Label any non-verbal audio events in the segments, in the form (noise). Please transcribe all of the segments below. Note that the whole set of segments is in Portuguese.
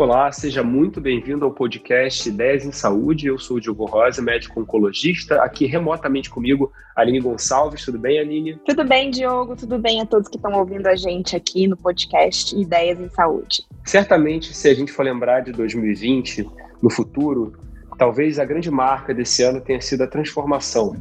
Olá, seja muito bem-vindo ao podcast Ideias em Saúde. Eu sou o Diogo Rosa, médico oncologista. Aqui remotamente comigo, Aline Gonçalves. Tudo bem, Aline? Tudo bem, Diogo. Tudo bem a todos que estão ouvindo a gente aqui no podcast Ideias em Saúde. Certamente, se a gente for lembrar de 2020, no futuro, talvez a grande marca desse ano tenha sido a transformação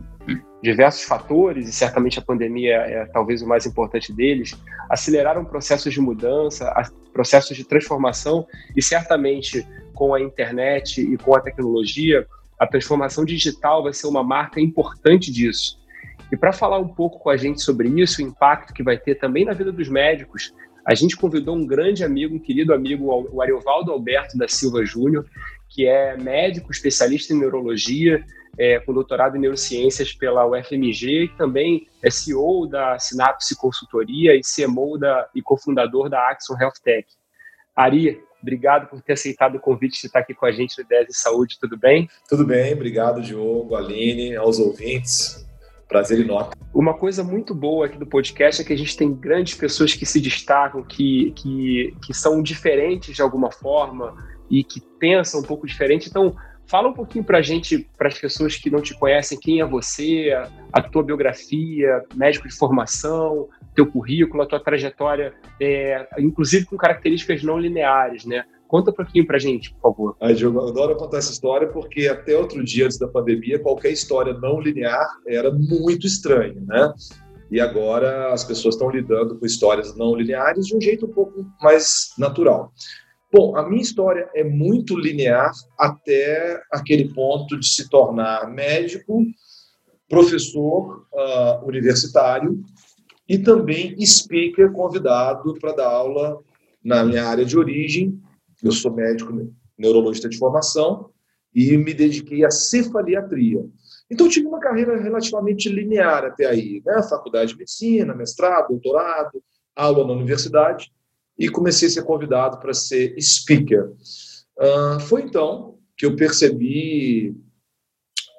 diversos fatores, e certamente a pandemia é talvez o mais importante deles, aceleraram processos de mudança, processos de transformação, e certamente com a internet e com a tecnologia, a transformação digital vai ser uma marca importante disso. E para falar um pouco com a gente sobre isso, o impacto que vai ter também na vida dos médicos, a gente convidou um grande amigo, um querido amigo, o Ariovaldo Alberto da Silva Júnior, que é médico, especialista em neurologia, é, com doutorado em neurociências pela UFMG e também é CEO da Sinapse Consultoria e CMO da, e cofundador da Axon Health Tech. Ari, obrigado por ter aceitado o convite de estar aqui com a gente no Ideias de Saúde, tudo bem? Tudo bem, obrigado Diogo, Aline, aos ouvintes. Prazer enorme. Uma coisa muito boa aqui do podcast é que a gente tem grandes pessoas que se destacam, que, que, que são diferentes de alguma forma e que pensam um pouco diferente. Então, Fala um pouquinho para a gente, para as pessoas que não te conhecem, quem é você, a, tua biografia, médico de formação, teu currículo, a tua trajetória, é, inclusive com características não lineares, né? Conta um pouquinho para a gente, por favor. Ai, Diogo, eu adoro contar essa história porque até outro dia, antes da pandemia, qualquer história não linear era muito estranha, né? E agora as pessoas estão lidando com histórias não lineares de um jeito um pouco mais natural. Bom, a minha história é muito linear até aquele ponto de se tornar médico, professor uh, universitário e também speaker convidado para dar aula na minha área de origem. Eu sou médico neurologista de formação e me dediquei à cefaliatria. Então, tive uma carreira relativamente linear até aí, né? Faculdade de medicina, mestrado, doutorado, aula na universidade e comecei a ser convidado para ser speaker. Uh, foi então que eu percebi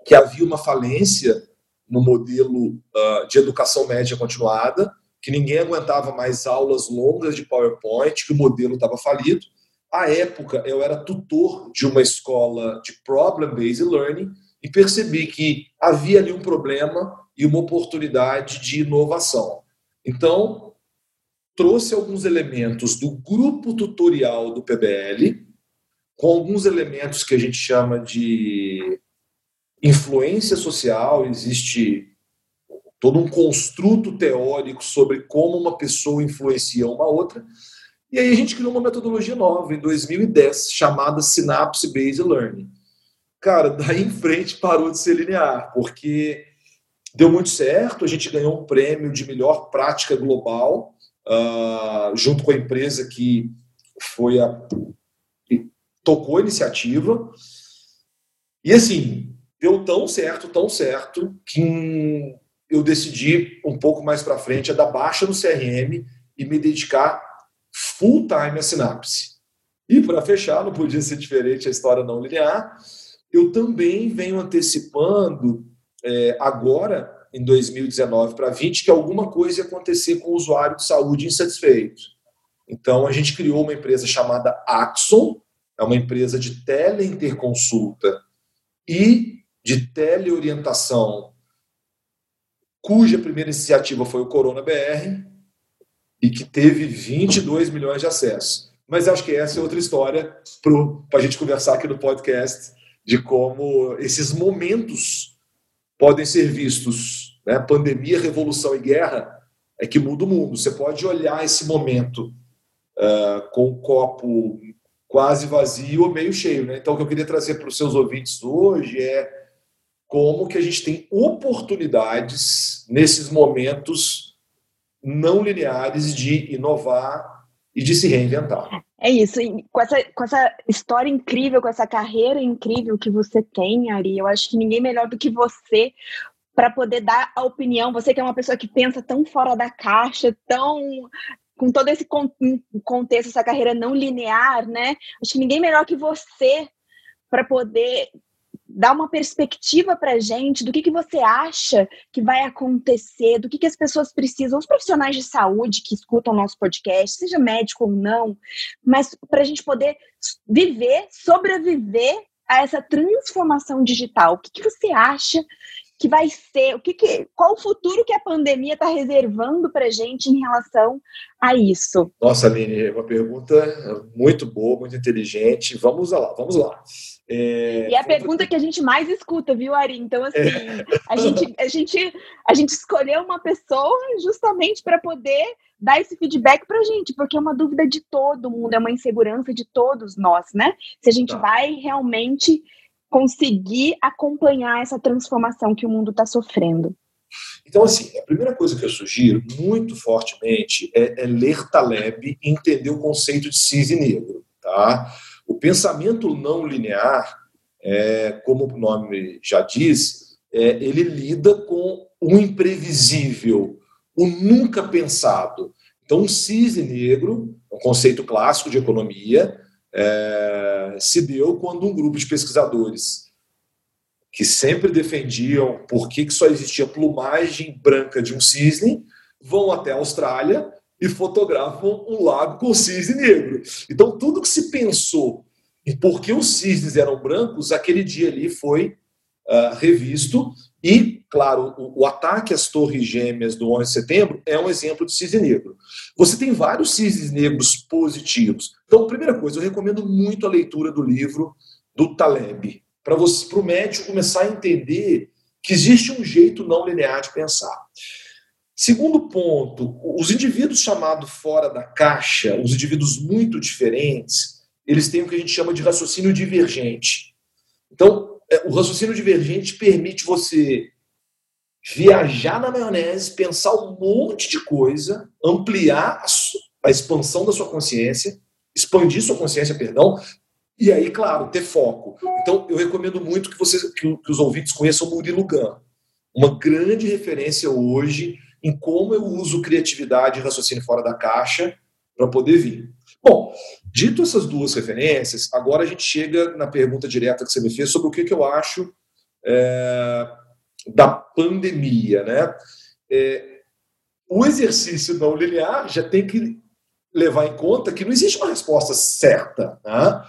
que havia uma falência no modelo uh, de educação média continuada, que ninguém aguentava mais aulas longas de PowerPoint, que o modelo estava falido. À época, eu era tutor de uma escola de Problem-Based Learning e percebi que havia ali um problema e uma oportunidade de inovação. Então, trouxe alguns elementos do grupo tutorial do PBL, com alguns elementos que a gente chama de influência social, existe todo um construto teórico sobre como uma pessoa influencia uma outra. E aí a gente criou uma metodologia nova em 2010, chamada Synapse Based Learning. Cara, daí em frente parou de ser linear, porque deu muito certo, a gente ganhou um prêmio de melhor prática global uh, junto com a empresa que foi a tocou a iniciativa. E assim, deu tão certo, tão certo, que eu decidi um pouco mais para frente a dar baixa no CRM e me dedicar full time à Sinapse. E para fechar, não podia ser diferente a história não linear, eu também venho antecipando é, agora em 2019 para 20 que alguma coisa ia acontecer com o usuário de saúde insatisfeito. Então, a gente criou uma empresa chamada Axon, é uma empresa de teleinterconsulta e de teleorientação, cuja primeira iniciativa foi o Corona BR e que teve 22 milhões de acessos. Mas acho que essa é outra história para a gente conversar aqui no podcast de como esses momentos podem ser vistos, né? pandemia, revolução e guerra, é que muda o mundo. Você pode olhar esse momento uh, com o copo quase vazio ou meio cheio. Né? Então, o que eu queria trazer para os seus ouvintes hoje é como que a gente tem oportunidades nesses momentos não lineares de inovar e de se reinventar. É isso, e com essa, com essa história incrível, com essa carreira incrível que você tem, Ari, eu acho que ninguém melhor do que você para poder dar a opinião. Você que é uma pessoa que pensa tão fora da caixa, tão com todo esse contexto, essa carreira não linear, né? Acho que ninguém melhor que você para poder dar uma perspectiva para gente do que, que você acha que vai acontecer, do que, que as pessoas precisam, os profissionais de saúde que escutam nosso podcast, seja médico ou não, mas para a gente poder viver, sobreviver a essa transformação digital. O que, que você acha que vai ser, o que, que qual o futuro que a pandemia está reservando para a gente em relação a isso? Nossa, Aline, uma pergunta muito boa, muito inteligente. Vamos lá, vamos lá. É... E é a pergunta que a gente mais escuta, viu, Ari? Então, assim, é. a, gente, a, gente, a gente escolheu uma pessoa justamente para poder dar esse feedback para a gente, porque é uma dúvida de todo mundo, é uma insegurança de todos nós, né? Se a gente tá. vai realmente conseguir acompanhar essa transformação que o mundo está sofrendo? Então, assim, a primeira coisa que eu sugiro muito fortemente é, é ler Taleb e entender o conceito de cisne negro. Tá? O pensamento não linear, é, como o nome já diz, é, ele lida com o imprevisível, o nunca pensado. Então, um cisne negro, um conceito clássico de economia, é, se deu quando um grupo de pesquisadores que sempre defendiam por que, que só existia plumagem branca de um cisne vão até a Austrália e fotografam um lago com cisne negro. Então, tudo que se pensou em por que os cisnes eram brancos, aquele dia ali foi uh, revisto. E, claro, o, o, ataque às torres gêmeas do 11 de setembro é um exemplo de cisne negro. Você tem vários cisnes negros positivos. Então, primeira coisa, eu recomendo muito a leitura do livro do Taleb, para o médico começar a entender que existe um jeito não linear de pensar. Segundo ponto, os indivíduos chamados fora da caixa, os indivíduos muito diferentes, eles têm o que a gente chama de raciocínio divergente. Então, é, o raciocínio divergente permite você viajar na maionese, pensar um monte de coisa, ampliar a, a expansão da sua consciência, expandir sua consciência, perdão, e aí, claro, ter foco. Então, eu recomendo muito que vocês, que, que os ouvintes conheçam Murilo Gun, uma grande referência hoje em como eu uso criatividade e raciocínio fora da caixa para poder vir. Bom, dito essas duas referências, agora a gente chega na pergunta direta que você me fez sobre o que, que eu acho é, da pandemia. Né? É, o exercício não linear já tem que levar em conta que não existe uma resposta certa. Né?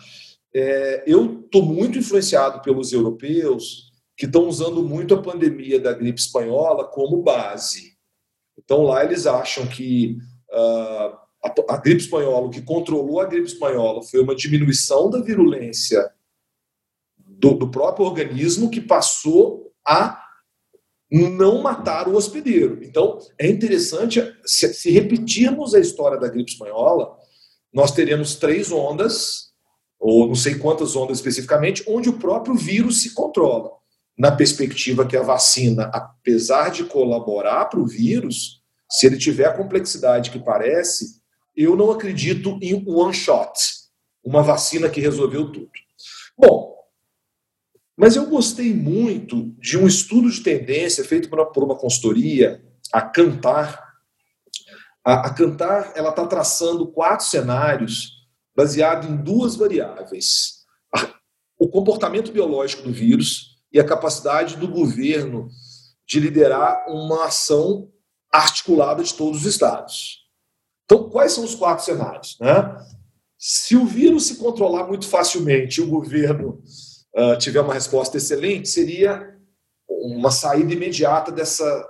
É, eu estou muito influenciado pelos europeus que estão usando muito a pandemia da gripe espanhola como base. Então lá eles acham que uh, a, a gripe espanhola, o que controlou a gripe espanhola foi uma diminuição da virulência do, do próprio organismo que passou a não matar o hospedeiro. Então, é interessante, se, se, repetirmos a história da gripe espanhola, nós teremos três ondas, ou não sei quantas ondas especificamente, onde o próprio vírus se controla. Na perspectiva que a vacina, apesar de colaborar para o vírus, se ele tiver a complexidade que parece, eu não acredito em one shot, uma vacina que resolveu tudo. Bom, mas eu gostei muito de um estudo de tendência feito por uma consultoria, a Cantar. A, a Cantar ela está traçando quatro cenários baseado em duas variáveis: o comportamento biológico do vírus e a capacidade do governo de liderar uma ação articulada de todos os estados. Então, quais são os quatro cenários? Né? Se o vírus se controlar muito facilmente o governo uh, tiver uma resposta excelente, seria uma saída imediata dessa,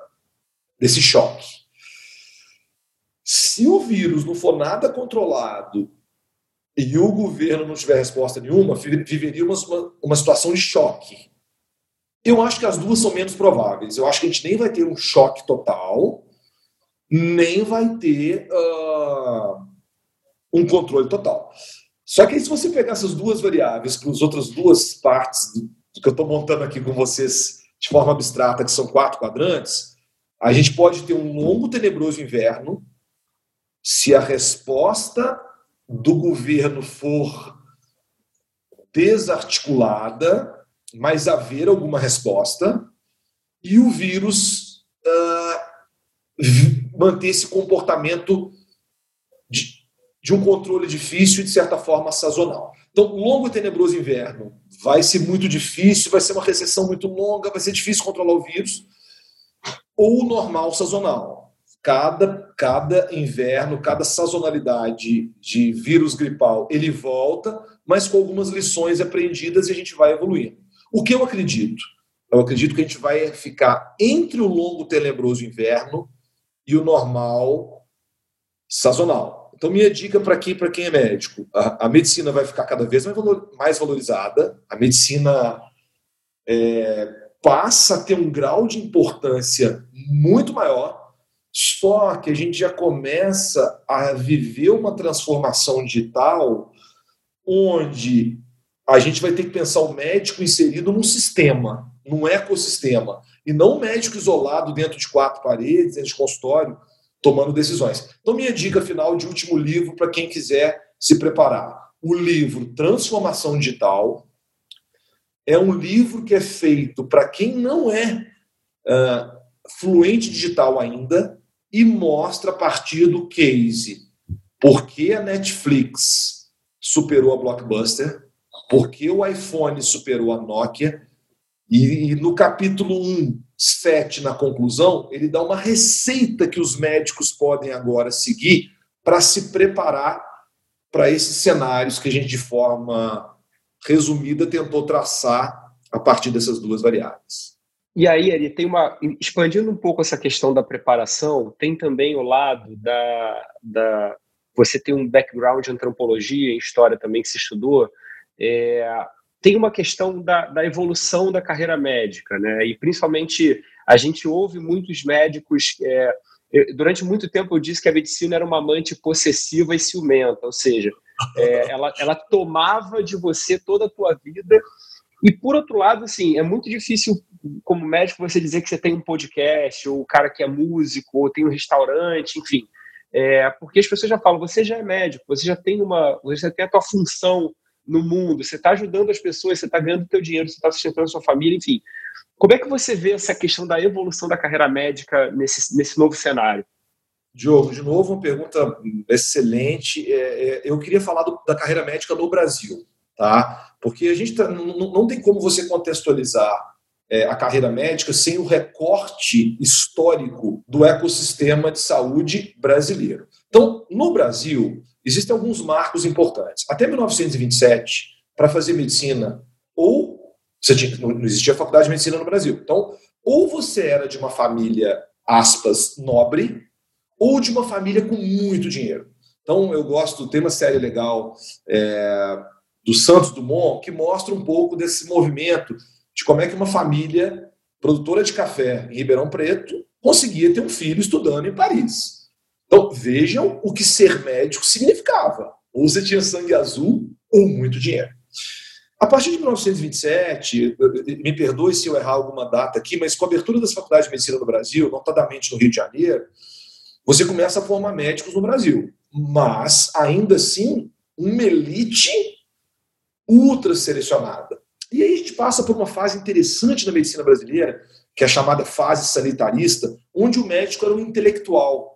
desse choque. Se o vírus não for nada controlado e o governo não tiver resposta nenhuma, viveríamos uma, uma situação de choque. Eu acho que as duas são menos prováveis. Eu acho que a gente nem vai ter um choque total, nem vai ter uh, um controle total. Só que aí, se você pegar essas duas variáveis para as outras duas partes do, que eu estou montando aqui com vocês de forma abstrata, que são quatro quadrantes, a gente pode ter um longo, tenebroso inverno se a resposta do governo for desarticulada, mas haver alguma resposta, e o vírus uh, manter esse comportamento de, um controle difícil e, de certa forma, sazonal. Então, longo e tenebroso inverno vai ser muito difícil, vai ser uma recessão muito longa, vai ser difícil controlar o vírus. Ou normal sazonal. Cada, cada inverno, cada sazonalidade de vírus gripal, ele volta, mas com algumas lições aprendidas e a gente vai evoluindo. O que eu acredito? Eu acredito que a gente vai ficar entre o longo tenebroso inverno e o normal sazonal. Então, minha dica para quem, quem é médico: a, a, medicina vai ficar cada vez mais, valor, mais valorizada, a medicina é, passa a ter um grau de importância muito maior, só que a gente já começa a viver uma transformação digital onde a gente vai ter que pensar o médico inserido num sistema num ecossistema, e não um médico isolado dentro de quatro paredes, dentro de consultório, tomando decisões. Então, minha dica final de último livro para quem quiser se preparar. O livro Transformação Digital é um livro que é feito para quem não é uh, fluente digital ainda e mostra a partir do case por que a Netflix superou a Blockbuster, por que o iPhone superou a Nokia e, e no capítulo 1, 7, na conclusão, ele dá uma receita que os médicos podem agora seguir para se preparar para esses cenários que a gente, de forma resumida, tentou traçar a partir dessas duas variáveis. E aí, Ari, tem uma. Expandindo um pouco essa questão da preparação, tem também o lado da. da você tem um background em antropologia, em história também que se estudou. É, tem uma questão da, da, evolução da carreira médica, né? E principalmente a gente ouve muitos médicos. É, durante muito tempo eu disse que a medicina era uma amante possessiva e ciumenta, ou seja, é, (laughs) ela, ela tomava de você toda a tua vida. E por outro lado, assim, é muito difícil como médico você dizer que você tem um podcast, ou o cara que é músico, ou tem um restaurante, enfim. É, porque as pessoas já falam, você já é médico, você já tem uma, você já tem a tua função no mundo, você está ajudando as pessoas, você está ganhando teu dinheiro, você está sustentando a sua família, enfim. Como é que você vê essa questão da evolução da carreira médica nesse, nesse novo cenário? Diogo, de novo, uma pergunta excelente. É, é, eu queria falar do, da carreira médica no Brasil, tá? Porque a gente tá, não, tem como você contextualizar é, a carreira médica sem o recorte histórico do ecossistema de saúde brasileiro. Então, no Brasil, existem alguns marcos importantes. Até 1927, para fazer medicina, ou tinha, não existia faculdade de medicina no Brasil. Então, ou você era de uma família, aspas, nobre, ou de uma família com muito dinheiro. Então, eu gosto, tem uma série legal é, do Santos Dumont que mostra um pouco desse movimento de como é que uma família produtora de café em Ribeirão Preto conseguia ter um filho estudando em Paris. Então, vejam o que ser médico significava. Ou você tinha sangue azul ou muito dinheiro. A partir de 1927, me perdoe se eu errar alguma data aqui, mas com a abertura das faculdades de medicina no Brasil, notadamente no Rio de Janeiro, você começa a formar médicos no Brasil. Mas, ainda assim, uma elite ultra selecionada. E aí a gente passa por uma fase interessante na medicina brasileira, que é a chamada fase sanitarista, onde o médico era um intelectual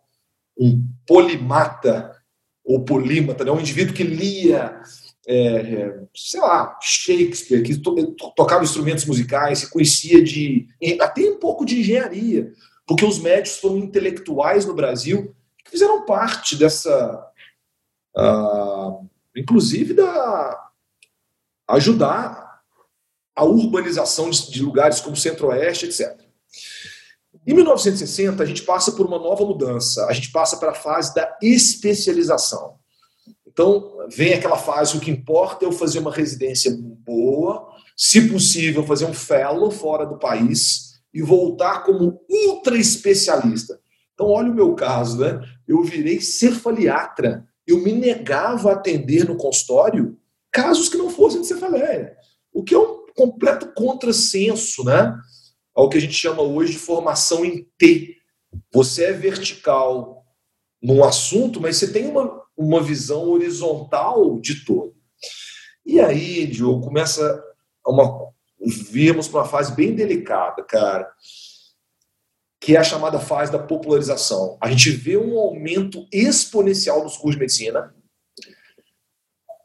um polimata ou polímata, né? um indivíduo que lia, é, sei lá, Shakespeare, que to, tocava instrumentos musicais, que conhecia de até um pouco de engenharia, porque os médicos foram intelectuais no Brasil que fizeram parte dessa, uh, inclusive da ajudar a urbanização de, de lugares como Centro-Oeste, etc. Em 1960, a gente passa por uma nova mudança, a gente passa para a fase da especialização. Então, vem aquela fase, o que importa é eu fazer uma residência boa, se possível, fazer um fellow fora do país e voltar como ultra especialista. Então, olha o meu caso, né? Eu virei cefaliatra. Eu me negava a atender no consultório casos que não fossem de cefaleia, o que é um completo contrassenso, né? Ao que a gente chama hoje de formação em T. Você é vertical num assunto, mas você tem uma, uma visão horizontal de todo. E aí, Diogo, começa uma virmos para uma fase bem delicada, cara, que é a chamada fase da popularização. A gente vê um aumento exponencial nos cursos de medicina,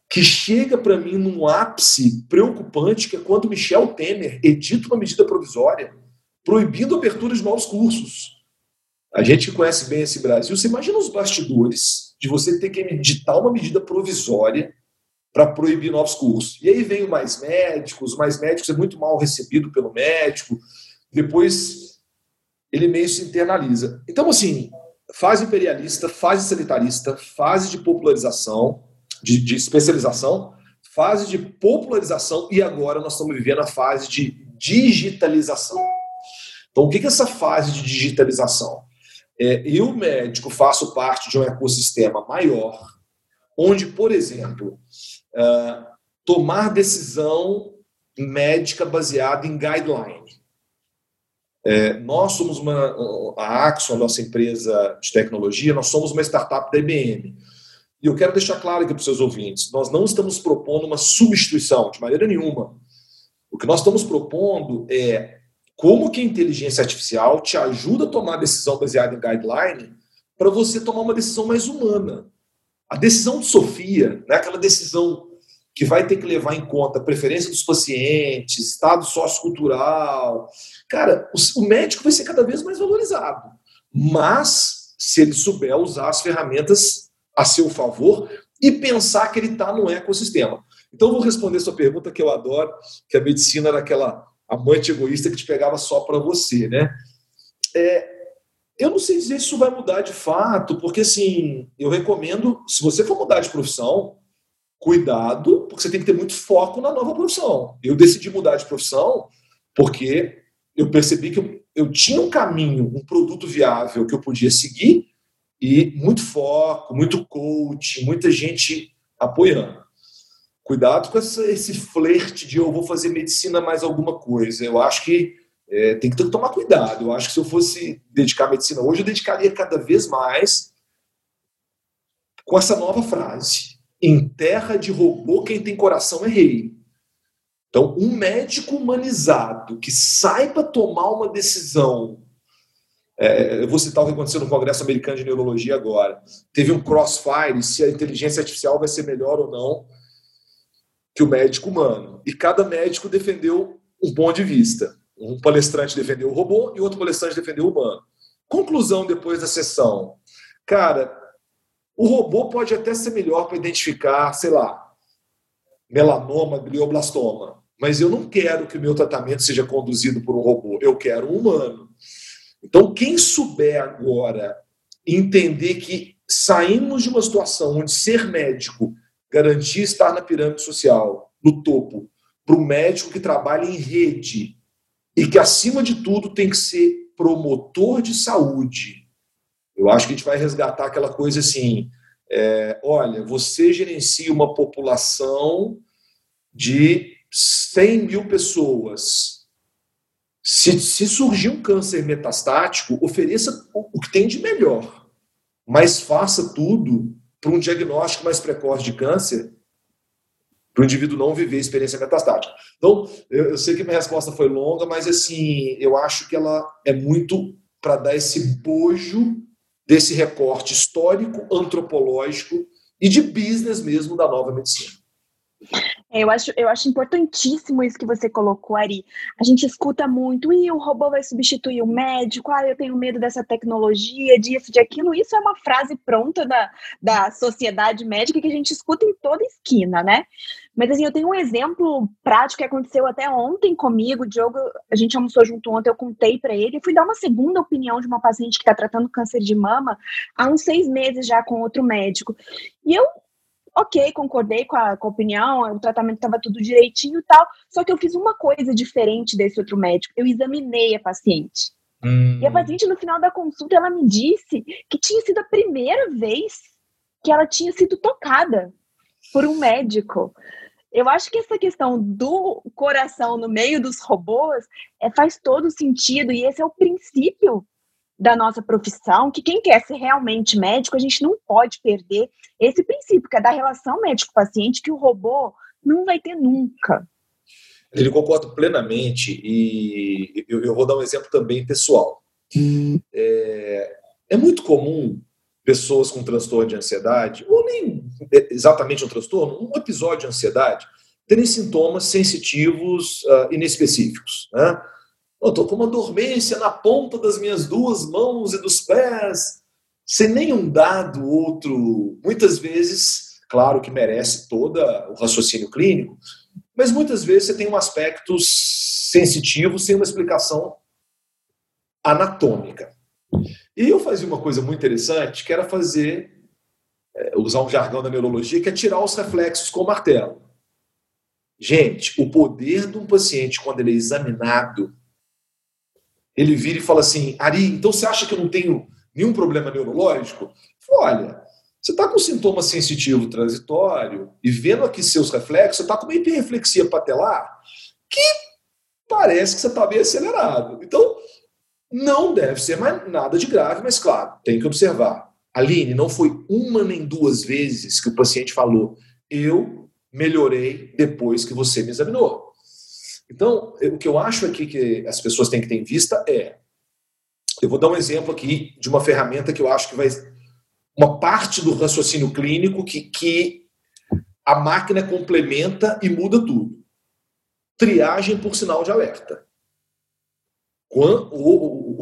que chega para mim num ápice preocupante, que é quando Michel Temer edita uma medida provisória proibindo a abertura de novos cursos. A gente conhece bem esse Brasil. Você imagina os bastidores de você ter que editar uma medida provisória para proibir novos cursos. E aí vem Mais Médicos, Mais Médicos é muito mal recebido pelo médico, depois ele meio se internaliza. Então, assim, fase imperialista, fase sanitarista, fase de popularização, de, de especialização, fase de popularização e agora nós estamos vivendo a fase de digitalização. Então, o que é essa fase de digitalização? É, eu, médico, faço parte de um ecossistema maior, onde, por exemplo, uh, tomar decisão médica baseada em guideline. É, nós somos uma, a Axon, a nossa empresa de tecnologia, nós somos uma startup da IBM. E eu quero deixar claro aqui para os seus ouvintes: nós não estamos propondo uma substituição, de maneira nenhuma. O que nós estamos propondo é como que a inteligência artificial te ajuda a tomar decisão baseada em guideline para você tomar uma decisão mais humana. A decisão de Sofia, né, aquela decisão que vai ter que levar em conta a preferência dos pacientes, estado sociocultural. Cara, o médico vai ser cada vez mais valorizado. Mas, se ele souber usar as ferramentas a seu favor e pensar que ele está no ecossistema. Então, vou responder sua pergunta que eu adoro, que a medicina era aquela amante egoísta que te pegava só para você, né? É, eu não sei dizer se isso vai mudar de fato, porque assim, eu recomendo, se você for mudar de profissão, cuidado, porque você tem que ter muito foco na nova profissão. Eu decidi mudar de profissão porque eu percebi que eu, eu tinha um caminho, um produto viável que eu podia seguir e muito foco, muito coach, muita gente apoiando. Cuidado com essa, esse flerte de eu vou fazer medicina mais alguma coisa. Eu acho que é, tem que tomar cuidado. Eu acho que se eu fosse dedicar à medicina hoje, eu dedicaria cada vez mais com essa nova frase: em terra de robô, quem tem coração é rei. Então, um médico humanizado que saiba tomar uma decisão é, eu vou citar o que aconteceu no Congresso Americano de Neurologia agora. Teve um crossfire se a inteligência artificial vai ser melhor ou não que o médico humano. E cada médico defendeu um ponto de vista. Um palestrante defendeu o robô e outro palestrante defendeu o humano. Conclusão depois da sessão. Cara, o robô pode até ser melhor para identificar, sei lá, melanoma, glioblastoma. Mas eu não quero que o meu tratamento seja conduzido por um robô. Eu quero um humano. Então, quem souber agora entender que saímos de uma situação onde ser médico garantia estar na pirâmide social, no topo, para o médico que trabalha em rede e que, acima de tudo, tem que ser promotor de saúde. Eu acho que a gente vai resgatar aquela coisa assim: é, olha, você gerencia uma população de 100 mil pessoas se, se surgir um câncer metastático, ofereça o que tem de melhor, mas faça tudo para um diagnóstico mais precoce de câncer, para o indivíduo não viver experiência metastática. Então, eu, eu sei que minha resposta foi longa, mas assim, eu acho que ela é muito para dar esse bojo desse recorte histórico, antropológico e de business mesmo da nova medicina. É, eu acho, eu acho importantíssimo isso que você colocou, Ari. A gente escuta muito, e o robô vai substituir o médico, ah, eu tenho medo dessa tecnologia, disso, de aquilo. Isso é uma frase pronta da, da sociedade médica que a gente escuta em toda esquina, né? Mas assim, eu tenho um exemplo prático que aconteceu até ontem comigo. O Diogo, a gente almoçou junto ontem, eu contei para ele, eu fui dar uma segunda opinião de uma paciente que está tratando câncer de mama há uns seis meses já com outro médico. E eu ok, concordei com a, com a opinião, o tratamento estava tudo direitinho e tal, só que eu fiz uma coisa diferente desse outro médico, eu examinei a paciente. Hum. E a paciente, no final da consulta, ela me disse que tinha sido a primeira vez que ela tinha sido tocada por um médico. Eu acho que essa questão do coração no meio dos robôs é, faz todo sentido, e esse é o princípio da nossa profissão, que quem quer ser realmente médico, a gente não pode perder esse princípio, que é da relação médico-paciente, que o robô não vai ter nunca. Ele concordo plenamente, e eu, eu, vou dar um exemplo também pessoal. Hum. É, é muito comum pessoas com transtorno de ansiedade, ou nem exatamente um transtorno, um episódio de ansiedade, terem sintomas sensitivos uh, inespecíficos. Né? Estou com uma dormência na ponta das minhas duas mãos e dos pés, sem nenhum dado outro, muitas vezes, claro que merece todo o raciocínio clínico, mas muitas vezes você tem um aspecto sensitivo sem uma explicação anatômica. E eu fazia uma coisa muito interessante, que era fazer, é, usar um jargão da neurologia, que é tirar os reflexos com o martelo. Gente, o poder de um paciente, quando ele é examinado, ele vira e fala assim: Ari, então você acha que eu não tenho nenhum problema neurológico? Olha, você está com sintoma sensitivo transitório e vendo aqui seus reflexos, você está com uma hiperreflexia patelar que parece que você está bem acelerado. Então, não deve ser mais nada de grave, mas claro, tem que observar. Aline, não foi uma nem duas vezes que o paciente falou: eu melhorei depois que você me examinou. Então, o que eu acho aqui que as pessoas têm que ter em vista é. Eu vou dar um exemplo aqui de uma ferramenta que eu acho que vai. Uma parte do raciocínio clínico que, que a máquina complementa e muda tudo. Triagem por sinal de alerta. Quando,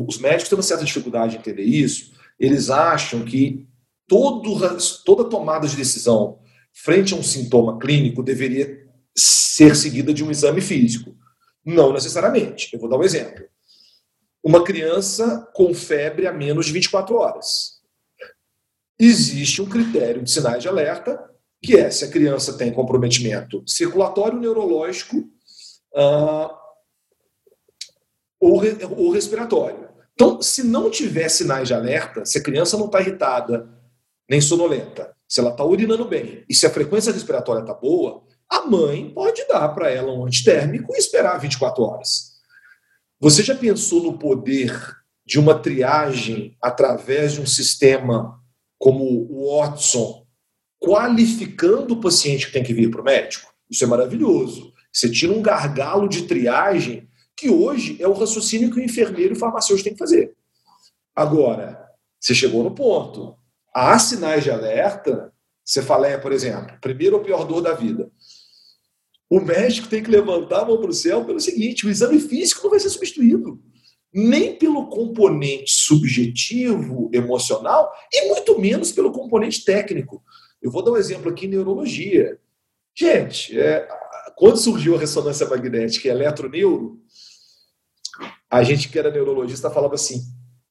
os médicos têm uma certa dificuldade em entender isso, eles acham que todo, toda tomada de decisão frente a um sintoma clínico deveria ser seguida de um exame físico. Não necessariamente. Eu vou dar um exemplo. Uma criança com febre a menos de 24 horas. Existe um critério de sinais de alerta, que é se a criança tem comprometimento circulatório neurológico, uh, ou, ou respiratório. Então, se não tiver sinais de alerta, se a criança não está irritada, nem sonolenta, se ela está urinando bem e se a frequência respiratória está boa, a mãe pode dar para ela um antitérmico e esperar 24 horas. Você já pensou no poder de uma triagem através de um sistema como o Watson, qualificando o paciente que tem que vir para o médico? Isso é maravilhoso. Você tira um gargalo de triagem que hoje é o raciocínio que o enfermeiro e o farmacêutico tem que fazer. Agora, você chegou no ponto. Há sinais de alerta. Cefaleia, por exemplo, primeiro ou pior dor da vida. O médico tem que levantar a mão para o céu pelo seguinte: o exame físico não vai ser substituído. Nem pelo componente subjetivo, emocional, e muito menos pelo componente técnico. Eu vou dar um exemplo aqui em neurologia. Gente, é, quando surgiu a ressonância magnética e eletroneuro, a gente que era neurologista falava assim: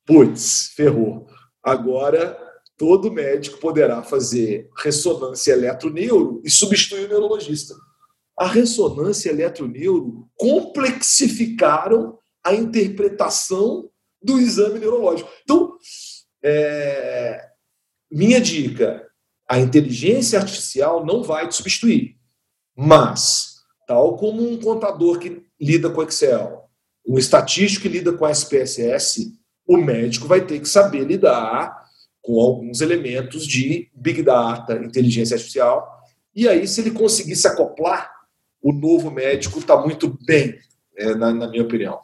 putz, ferrou. Agora todo médico poderá fazer ressonância eletroneuro e substituir o neurologista. A ressonância eletroneuro complexificaram a interpretação do exame neurológico. Então, é, minha dica: a inteligência artificial não vai te substituir, mas, tal como um contador que lida com Excel, um estatístico que lida com SPSS, o médico vai ter que saber lidar com alguns elementos de Big Data, inteligência artificial. E aí, se ele conseguir se acoplar, o novo médico está muito bem, é, na, na minha opinião.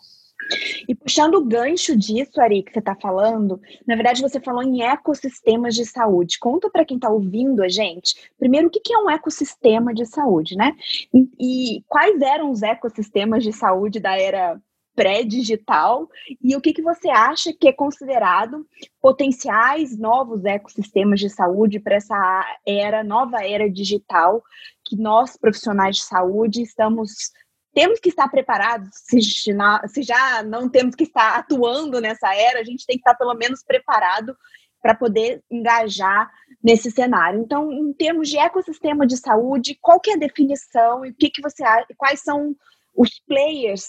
E puxando o gancho disso, Ari, que você está falando, na verdade você falou em ecossistemas de saúde. Conta para quem está ouvindo a gente, primeiro, o que é um ecossistema de saúde, né? E, e, quais eram os ecossistemas de saúde da era pré-digital e o que, que você acha que é considerado potenciais novos ecossistemas de saúde para essa era, nova era digital que nós, profissionais de saúde, estamos temos que estar preparados, se, se já não temos que estar atuando nessa era, a gente tem que estar pelo menos preparado para poder engajar nesse cenário. Então, em termos de ecossistema de saúde, qual que é a definição e o que, que você quais são os players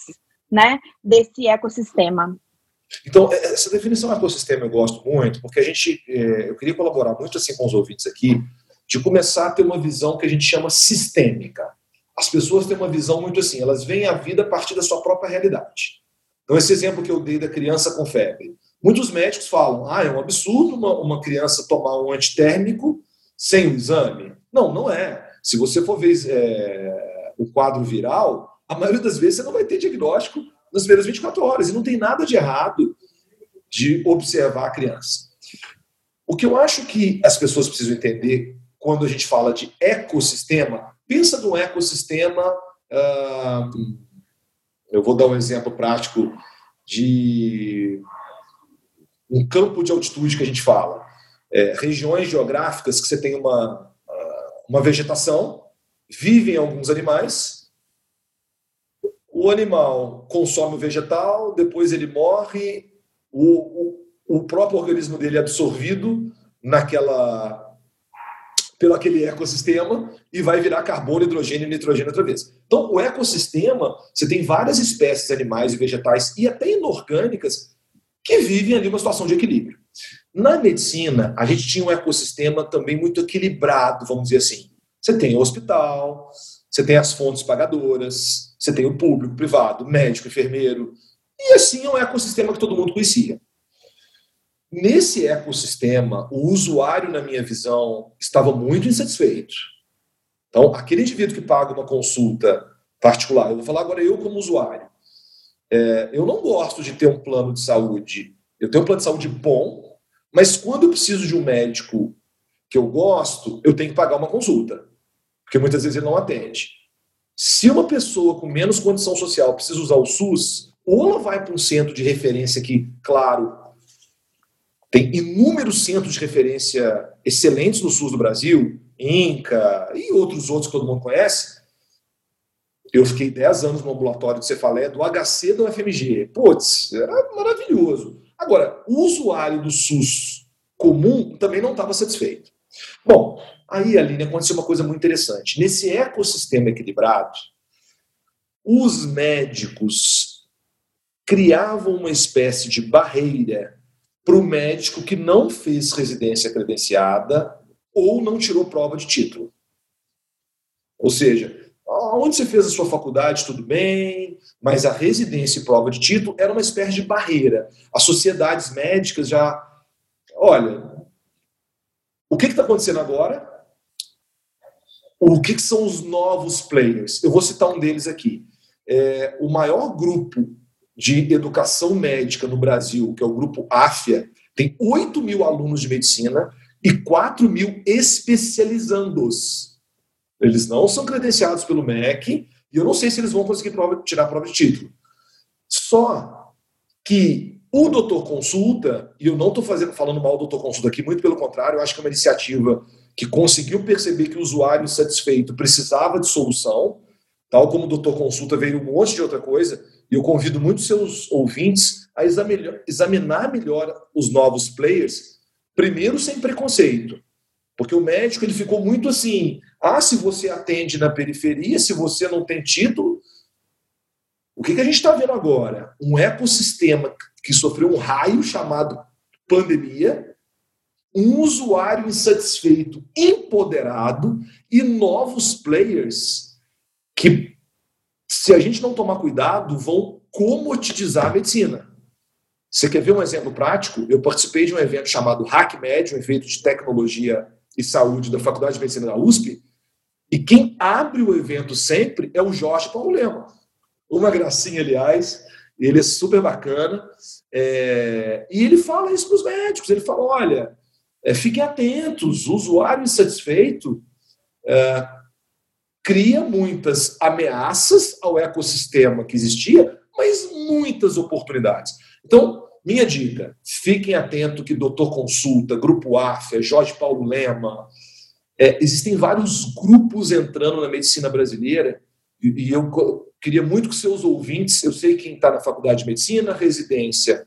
né, desse ecossistema. Então, é, essa definição de ecossistema eu gosto muito, porque a gente, é, eu queria colaborar muito assim com os ouvintes aqui, de começar a ter uma visão que a gente chama sistêmica. As pessoas têm uma visão muito assim, elas veem a vida a partir da sua própria realidade. Então, esse exemplo que eu dei da criança com febre. Muitos médicos falam, ah, é um absurdo uma, uma criança tomar um antitérmico sem o exame. Não, não é. Se você for ver é, o quadro viral, a maioria das vezes você não vai ter diagnóstico nas primeiras 24 horas. E não tem nada de errado de observar a criança. O que eu acho que as pessoas precisam entender quando a gente fala de ecossistema, pensa num ecossistema. Uh, eu vou dar um exemplo prático de um campo de altitude que a gente fala. É, regiões geográficas que você tem uma, uma vegetação, vivem alguns animais, o animal consome o vegetal, depois ele morre, o, o, o próprio organismo dele é absorvido naquela pelo aquele ecossistema e vai virar carbono, hidrogênio e nitrogênio outra vez. Então, o ecossistema, você tem várias espécies animais e vegetais e até inorgânicas que vivem ali uma situação de equilíbrio. Na medicina, a gente tinha um ecossistema também muito equilibrado, vamos dizer assim. Você tem o hospital, você tem as fontes pagadoras, você tem o público, privado, médico, enfermeiro, e assim é um ecossistema que todo mundo conhecia. Nesse ecossistema, o usuário, na minha visão, estava muito insatisfeito. Então, aquele indivíduo que paga uma consulta particular, eu vou falar agora eu como usuário, é, eu não gosto de ter um plano de saúde. Eu tenho um plano de saúde bom, mas quando eu preciso de um médico que eu gosto, eu tenho que pagar uma consulta, porque muitas vezes ele não atende. Se uma pessoa com menos condição social precisa usar o SUS, ou ela vai para um centro de referência que, claro, tem inúmeros centros de referência excelentes no sul do Brasil, INCA e outros outros que todo mundo conhece. Eu fiquei 10 anos no ambulatório de cefaleia do HC da UFMG. Putz, era maravilhoso. Agora, o usuário do SUS comum também não estava satisfeito. Bom, aí, Aline, aconteceu uma coisa muito interessante. Nesse ecossistema equilibrado, os médicos criavam uma espécie de barreira para o médico que não fez residência credenciada ou não tirou prova de título. Ou seja, onde você fez a sua faculdade, tudo bem, mas a residência e prova de título era uma espécie de barreira. As sociedades médicas já. Olha, o que está acontecendo agora? O que, que, são os novos players? Eu vou citar um deles aqui. É, o maior grupo de educação médica no Brasil, que é o grupo AFIA, tem 8 mil alunos de medicina e 4 mil especializandos. Eles não são credenciados pelo MEC e eu não sei se eles vão conseguir prova, tirar prova de título. Só que o doutor consulta, e eu não estou falando mal do doutor consulta aqui, muito pelo contrário, eu acho que é uma iniciativa que conseguiu perceber que o usuário insatisfeito precisava de solução, tal como o doutor consulta veio um monte de outra coisa, e eu convido muitos seus ouvintes a examinar melhor os novos players, primeiro sem preconceito, porque o médico ele ficou muito assim, ah, se você atende na periferia, se você não tem título, o que, que a gente está vendo agora? Um ecossistema que sofreu um raio chamado pandemia, um usuário insatisfeito, empoderado e novos players que, se a gente não tomar cuidado, vão comoditizar a medicina. Você quer ver um exemplo prático? Eu participei de um evento chamado HackMed, um evento de tecnologia e saúde da Faculdade de Medicina da USP, e quem abre o evento sempre é o Jorge Paulo Lema. Uma gracinha, aliás, ele é super bacana. É... e ele fala isso para os médicos: ele fala, olha, é, fiquem atentos, o usuário insatisfeito é, cria muitas ameaças ao ecossistema que existia, mas muitas oportunidades. Então, minha dica: fiquem atentos que Doutor Consulta, Grupo AFA, Jorge Paulo Lema, é, existem vários grupos entrando na medicina brasileira e, e eu queria muito que seus ouvintes, eu sei quem está na faculdade de medicina, residência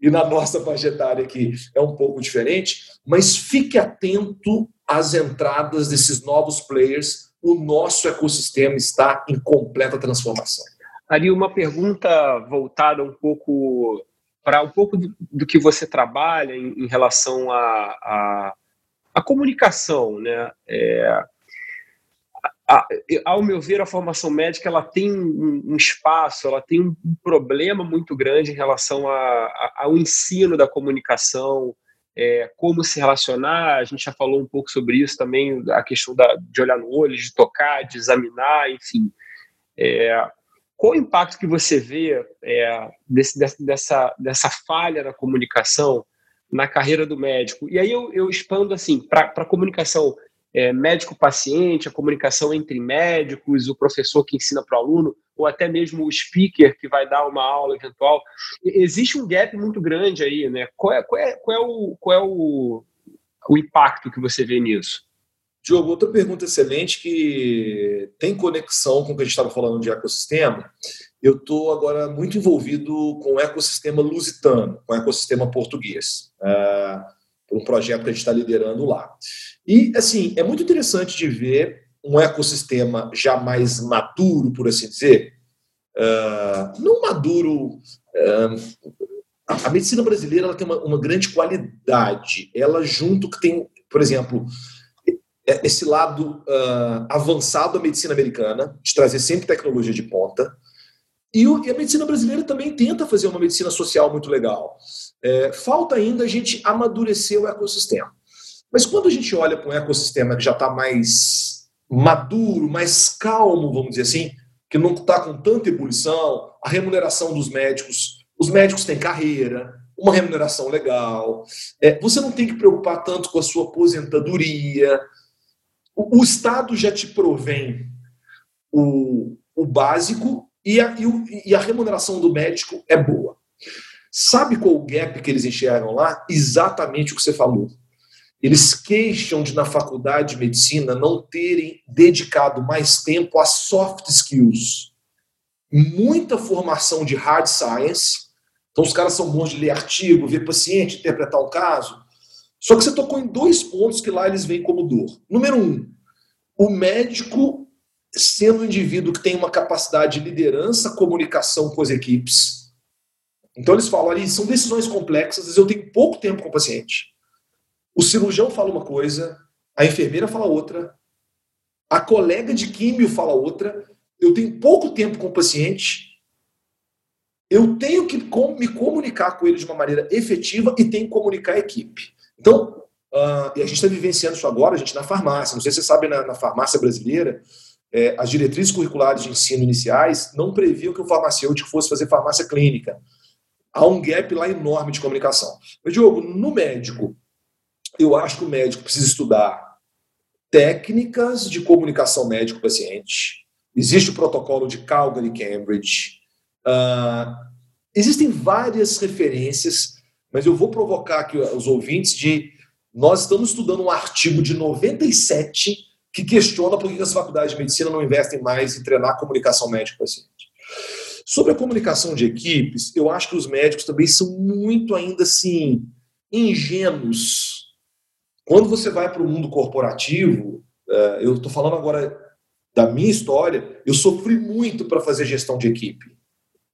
e na nossa faixa etária aqui é um pouco diferente, mas fique atento às entradas desses novos players. O nosso ecossistema está em completa transformação. Ari, uma pergunta voltada um pouco para um pouco do, do, que você trabalha em, em relação a, a a comunicação, né? É, a, ao meu ver, a formação médica ela tem um, um espaço, ela tem um problema muito grande em relação ao ensino da comunicação, é, como se relacionar. A gente já falou um pouco sobre isso também, a questão da, de olhar no olho, de tocar, de examinar, enfim. É, qual o impacto que você vê é, desse, dessa, dessa falha na comunicação na carreira do médico. E aí eu, eu expando assim para a comunicação é, médico-paciente, a comunicação entre médicos, o professor que ensina para o aluno, ou até mesmo o speaker que vai dar uma aula eventual. Existe um gap muito grande aí, né? Qual é, qual é, qual é, o, qual é o, o impacto que você vê nisso? Diogo, outra pergunta excelente que tem conexão com o que a gente estava falando de ecossistema. Eu estou agora muito envolvido com o ecossistema lusitano, com o ecossistema português, uh, um projeto que a gente está liderando lá. E, assim, é muito interessante de ver um ecossistema já mais maduro, por assim dizer. Uh, não maduro. Uh, a, a, medicina brasileira ela tem uma, uma grande qualidade. Ela, junto que tem, por exemplo, é, esse lado uh, avançado da medicina americana, de trazer sempre tecnologia de ponta. E, o, e, a medicina brasileira também tenta fazer uma medicina social muito legal. É, falta ainda a gente amadurecer o ecossistema. Mas quando a gente olha para um ecossistema que já está mais maduro, mais calmo, vamos dizer assim, que não está com tanta ebulição, a remuneração dos médicos, os médicos têm carreira, uma remuneração legal, é, você não tem que preocupar tanto com a sua aposentadoria, o, o Estado já te provém o, o básico e a, e, o, e a remuneração do médico é boa. Sabe qual o gap que eles enxergam lá? Exatamente o que você falou. Eles queixam de, na faculdade de medicina, não terem dedicado mais tempo a soft skills. Muita formação de hard science. Então, os caras são bons de ler artigo, ver paciente, interpretar um caso. Só que você tocou em dois pontos que lá eles veem como dor. Número um, o médico sendo um indivíduo que tem uma capacidade de liderança, comunicação com as equipes. Então eles falam ali, são decisões complexas, às vezes eu tenho pouco tempo com o paciente. O cirurgião fala uma coisa, a enfermeira fala outra, a colega de químio fala outra, eu tenho pouco tempo com o paciente, eu tenho que me comunicar com ele de uma maneira efetiva e tenho que comunicar a equipe. Então, uh, e a gente está vivenciando isso agora, a gente na farmácia. Não sei se você sabe, na, na farmácia brasileira, é, as diretrizes curriculares de ensino iniciais não previam que o farmacêutico fosse fazer farmácia clínica. Há um gap lá enorme de comunicação. Mas, Diogo, no médico, eu acho que o médico precisa estudar técnicas de comunicação médico-paciente. Existe o protocolo de Calgary-Cambridge. Uh, existem várias referências mas eu vou provocar aqui os ouvintes de. Nós estamos estudando um artigo de 97 que questiona por que as faculdades de medicina não investem mais em treinar comunicação médico-paciente. Sobre a comunicação de equipes, eu acho que os médicos também são muito ainda assim ingênuos. Quando você vai para o mundo corporativo, eh, eu estou falando agora da minha história, eu sofri muito para fazer gestão de equipe.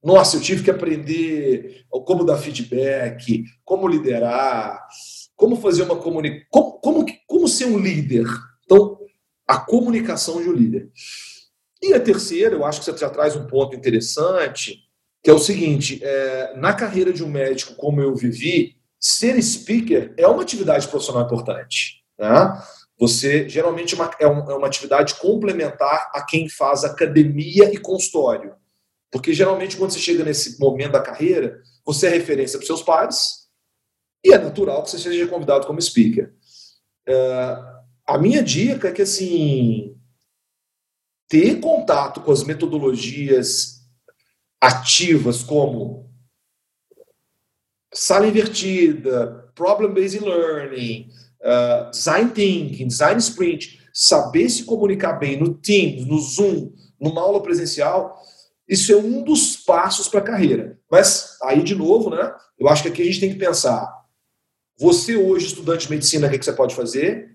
Nossa, eu tive que aprender como dar feedback, como liderar, como fazer uma comunicação, como, como, como ser um líder. Então, a comunicação de um líder. E a terceira, eu acho que você já traz um ponto interessante, que é o seguinte: é, na carreira de um médico, como eu vivi, ser speaker é uma atividade profissional importante. Né? Você geralmente é uma, é uma atividade complementar a quem faz academia e consultório. Porque geralmente, quando você chega nesse momento da carreira, você é referência para seus pares e é natural que você seja convidado como speaker. Uh, a minha dica é que, assim, ter contato com as metodologias ativas como sala invertida, problem-based learning, uh, design thinking, design sprint, saber se comunicar bem no Teams, no Zoom, numa aula presencial, isso é um dos passos para a carreira. Mas aí, de novo, né? Eu acho que aqui a gente tem que pensar. Você hoje, estudante de medicina, o que, que você pode fazer?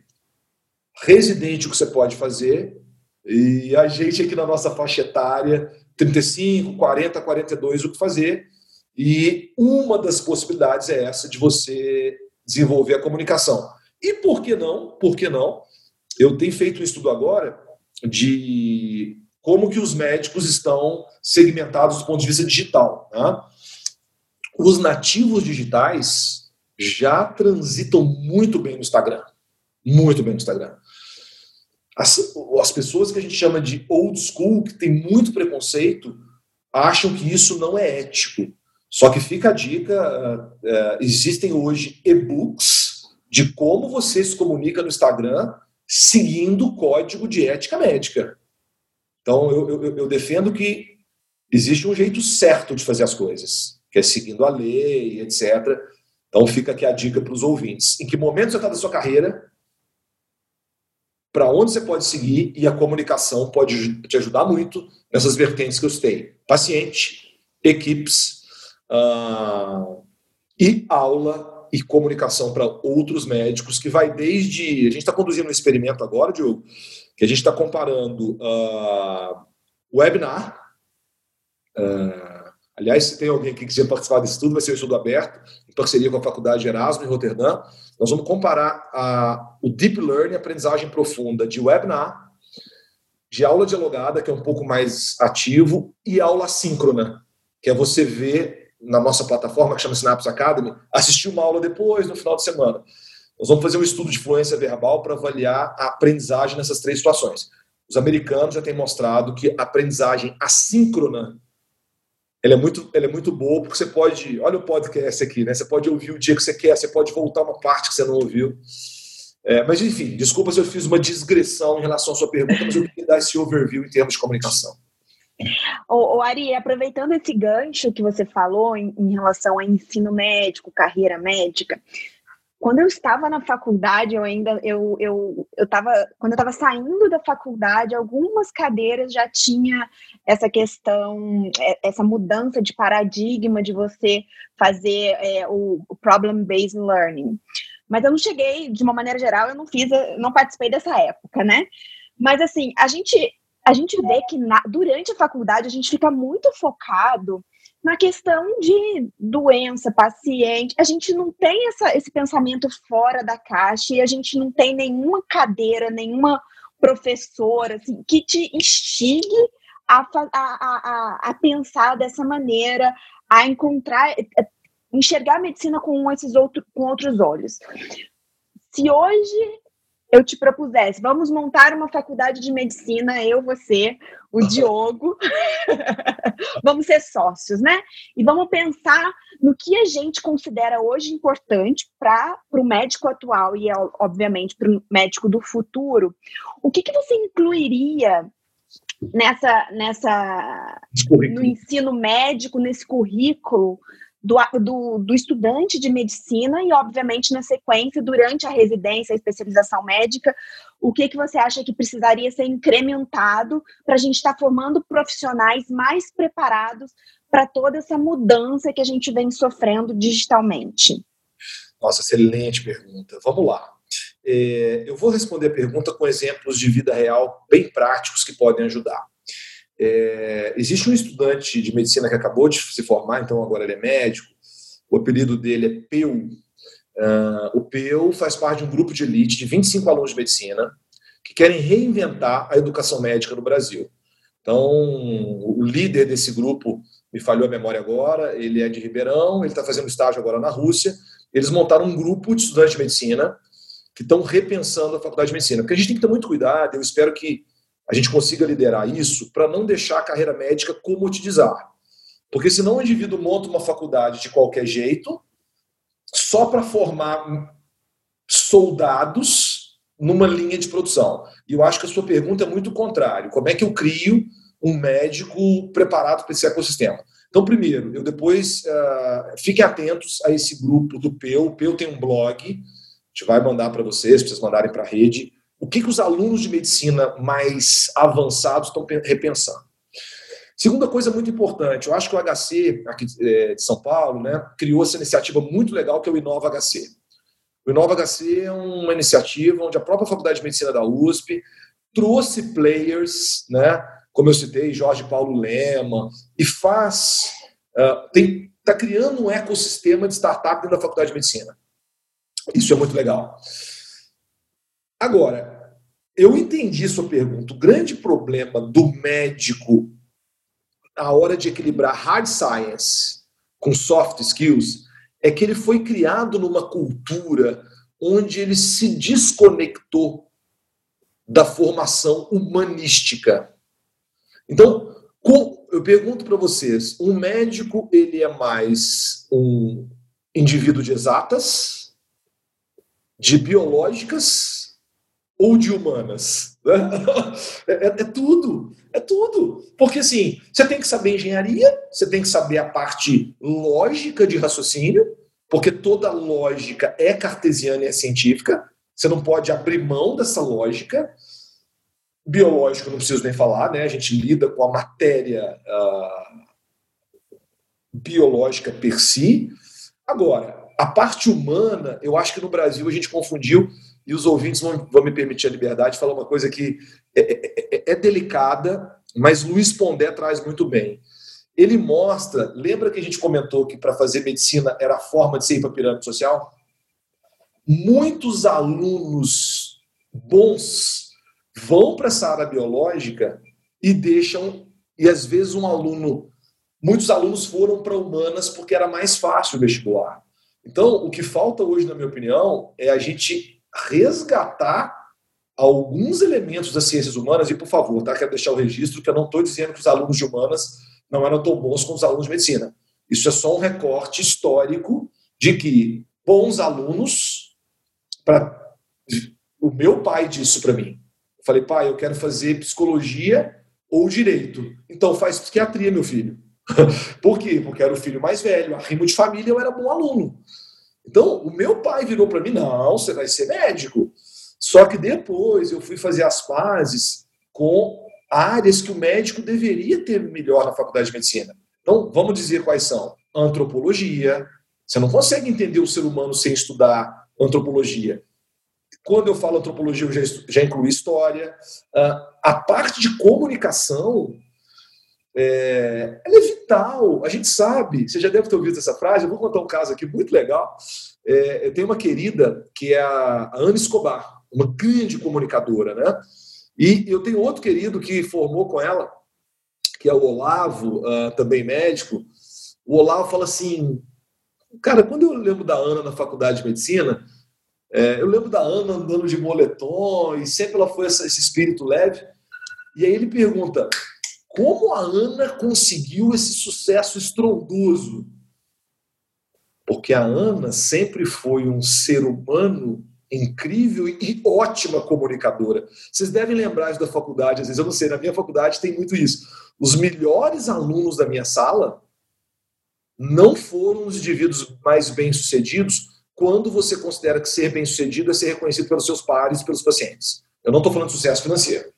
Residente, o que você pode fazer? E a gente aqui na nossa faixa etária, 35, 40, 42, o que fazer? E uma das possibilidades é essa de você desenvolver a comunicação. E por que não? Por que não? Eu tenho feito um estudo agora de como que os médicos estão segmentados do ponto de vista digital. Né? Os nativos digitais já transitam muito bem no Instagram. Muito bem no Instagram. As, as pessoas que a gente chama de old school, que tem muito preconceito, acham que isso não é ético. Só que fica a dica: uh, uh, existem hoje e-books de como você se comunica no Instagram seguindo o código de ética médica. Então, eu, eu, eu defendo que existe um jeito certo de fazer as coisas, que é seguindo a lei, etc. Então, fica aqui a dica para os ouvintes. Em que momento você está da sua carreira? Para onde você pode seguir? E a comunicação pode te ajudar muito nessas vertentes que eu citei. Paciente, equipes uh, e aula e comunicação para outros médicos, que vai desde. A gente está conduzindo um experimento agora, Diogo, que a gente está comparando uh, webinar. Uh, aliás, se tem alguém que quiser participar desse estudo, vai ser um estudo aberto, em parceria com a Faculdade Erasmo, em Roterdã. Nós vamos comparar o Deep Learning, aprendizagem profunda, de webinar, de aula dialogada, que é um pouco mais ativo, e aula síncrona, que é você ver na nossa plataforma, que chama Synapse Academy, assistir uma aula depois, no final de semana. Nós vamos fazer um estudo de fluência verbal para avaliar a aprendizagem nessas três situações. Os americanos já têm mostrado que a aprendizagem assíncrona ela é muito, ela é muito boa, porque você pode, olha o podcast aqui, né? Você pode ouvir o dia que você quer, você pode voltar uma parte que você não ouviu. É, mas enfim, desculpa se eu fiz uma digressão em relação à sua pergunta, mas eu queria dar esse overview em termos de comunicação. O, o Ari, aproveitando esse gancho que você falou em, em relação a ensino médico, carreira médica, quando eu estava na faculdade, eu ainda eu eu eu estava quando eu estava saindo da faculdade, algumas cadeiras já tinha essa questão, é, essa mudança de paradigma de você fazer é, o, problem based learning. Mas eu não cheguei, de uma maneira geral, eu não fiz, eu não participei dessa época, né? Mas assim, a gente a gente vê que na, durante a faculdade a gente fica muito focado na questão de doença, paciente. A gente não tem essa, esse pensamento fora da caixa e a gente não tem nenhuma cadeira, nenhuma professora assim, que te instigue a, a, a, a pensar dessa maneira, a encontrar, enxergar a medicina com esses outros, com outros olhos. Se hoje eu te propusesse, vamos montar uma faculdade de medicina, eu, você, o Diogo, (laughs) vamos ser sócios, né? E vamos pensar no que a gente considera hoje importante para o médico atual e, obviamente, para o médico do futuro. O que, que você incluiria nessa, nessa no ensino médico, nesse currículo do, do, do, estudante de medicina e, obviamente, na sequência, durante a residência, a especialização médica, o que, que você acha que precisaria ser incrementado para a gente estar tá formando profissionais mais preparados para toda essa mudança que a gente vem sofrendo digitalmente? Nossa, excelente pergunta. Vamos lá. É, eu vou responder a pergunta com exemplos de vida real bem práticos que podem ajudar. É, existe um estudante de medicina que acabou de se formar, então agora ele é médico. O apelido dele é Peu. Uh, o Peu faz parte de um grupo de elite de 25 alunos de medicina que querem reinventar a educação médica no Brasil. Então, o líder desse grupo, me falhou a memória agora, ele é de Ribeirão, ele está fazendo estágio agora na Rússia. Eles montaram um grupo de estudantes de medicina que estão repensando a faculdade de medicina. Porque a gente tem que ter muito cuidado, eu espero que a gente consiga liderar isso para não deixar a carreira médica comoditizar. Porque senão o indivíduo monta uma faculdade de qualquer jeito, só para formar soldados numa linha de produção. E eu acho que a sua pergunta é muito contrário. Como é que eu crio um médico preparado para esse ecossistema? Então, primeiro, eu depois uh, fiquem atentos a esse grupo do PEU. O PEU tem um blog, a gente vai mandar para vocês, para vocês mandarem para a rede o que, que os alunos de medicina mais avançados estão repensando? Segunda coisa muito importante, eu acho que o HC, aqui é, de São Paulo, né, criou essa iniciativa muito legal que é o Inova HC. O Inova HC é uma iniciativa onde a própria Faculdade de Medicina da USP trouxe players, né, como eu citei, Jorge Paulo Lema, e faz, tem, está criando um ecossistema de startup dentro da Faculdade de Medicina. Isso é muito legal. Agora, eu entendi sua pergunta. O grande problema do médico na hora de equilibrar hard science com soft skills é que ele foi criado numa cultura onde ele se desconectou da formação humanística. Então, eu pergunto para vocês, um médico ele é mais um indivíduo de exatas, de biológicas ou de humanas? (laughs) É, é, é, tudo, é tudo. Porque assim, você tem que saber engenharia, você tem que saber a parte lógica de raciocínio, porque toda lógica é cartesiana e é científica. Você não pode abrir mão dessa lógica. Biológico, não preciso nem falar, né? A gente lida com a matéria uh, biológica per si. Agora, a parte humana, eu acho que no Brasil a gente confundiu e os ouvintes vão, vão me permitir a liberdade de falar uma coisa que é, é, é, é delicada, mas Luiz Pondé traz muito bem. Ele mostra, lembra que a gente comentou que para fazer medicina era a forma de ser para a pirâmide social? Muitos alunos bons vão para essa área biológica e deixam, e às vezes um aluno, muitos alunos foram para humanas porque era mais fácil vestibular. Então, o que falta hoje, na minha opinião, é a gente resgatar alguns elementos das ciências humanas, e por favor, tá? quero deixar o registro que eu não estou dizendo que os alunos de humanas não eram tão bons como os alunos de medicina. Isso é só um recorte histórico de que bons alunos, o meu pai disse para mim. Eu falei, pai, eu quero fazer psicologia ou direito. Então faz psiquiatria, meu filho. (laughs) Por quê? Porque era o filho mais velho, a rimo de família, eu era bom aluno. Então, o meu pai virou para mim: não, você vai ser médico. Só que depois eu fui fazer as pazes com áreas que o médico deveria ter melhor na faculdade de medicina. Então, vamos dizer quais são: antropologia. Você não consegue entender o ser humano sem estudar antropologia. Quando eu falo antropologia, eu já, já incluí história. Uh, a parte de comunicação é, ela é vital. A gente sabe, você já deve ter ouvido essa frase. Eu vou contar um caso aqui muito legal. É, eu tenho uma querida que é a Ana Escobar, uma grande comunicadora, né? E eu tenho outro querido que formou com ela, que é o Olavo, uh, também médico. O Olavo fala assim: Cara, quando eu lembro da Ana na faculdade de medicina, é, eu lembro da Ana andando de moletom e sempre ela foi esse espírito leve. E aí ele pergunta: como a Ana conseguiu esse sucesso estrondoso? Porque a Ana sempre foi um ser humano incrível e ótima comunicadora. Vocês devem lembrar da faculdade, às vezes eu não sei, na minha faculdade tem muito isso. Os melhores alunos da minha sala não foram os indivíduos mais bem-sucedidos quando você considera que ser bem-sucedido é ser reconhecido pelos seus pares pelos pacientes. Eu não estou falando de sucesso financeiro.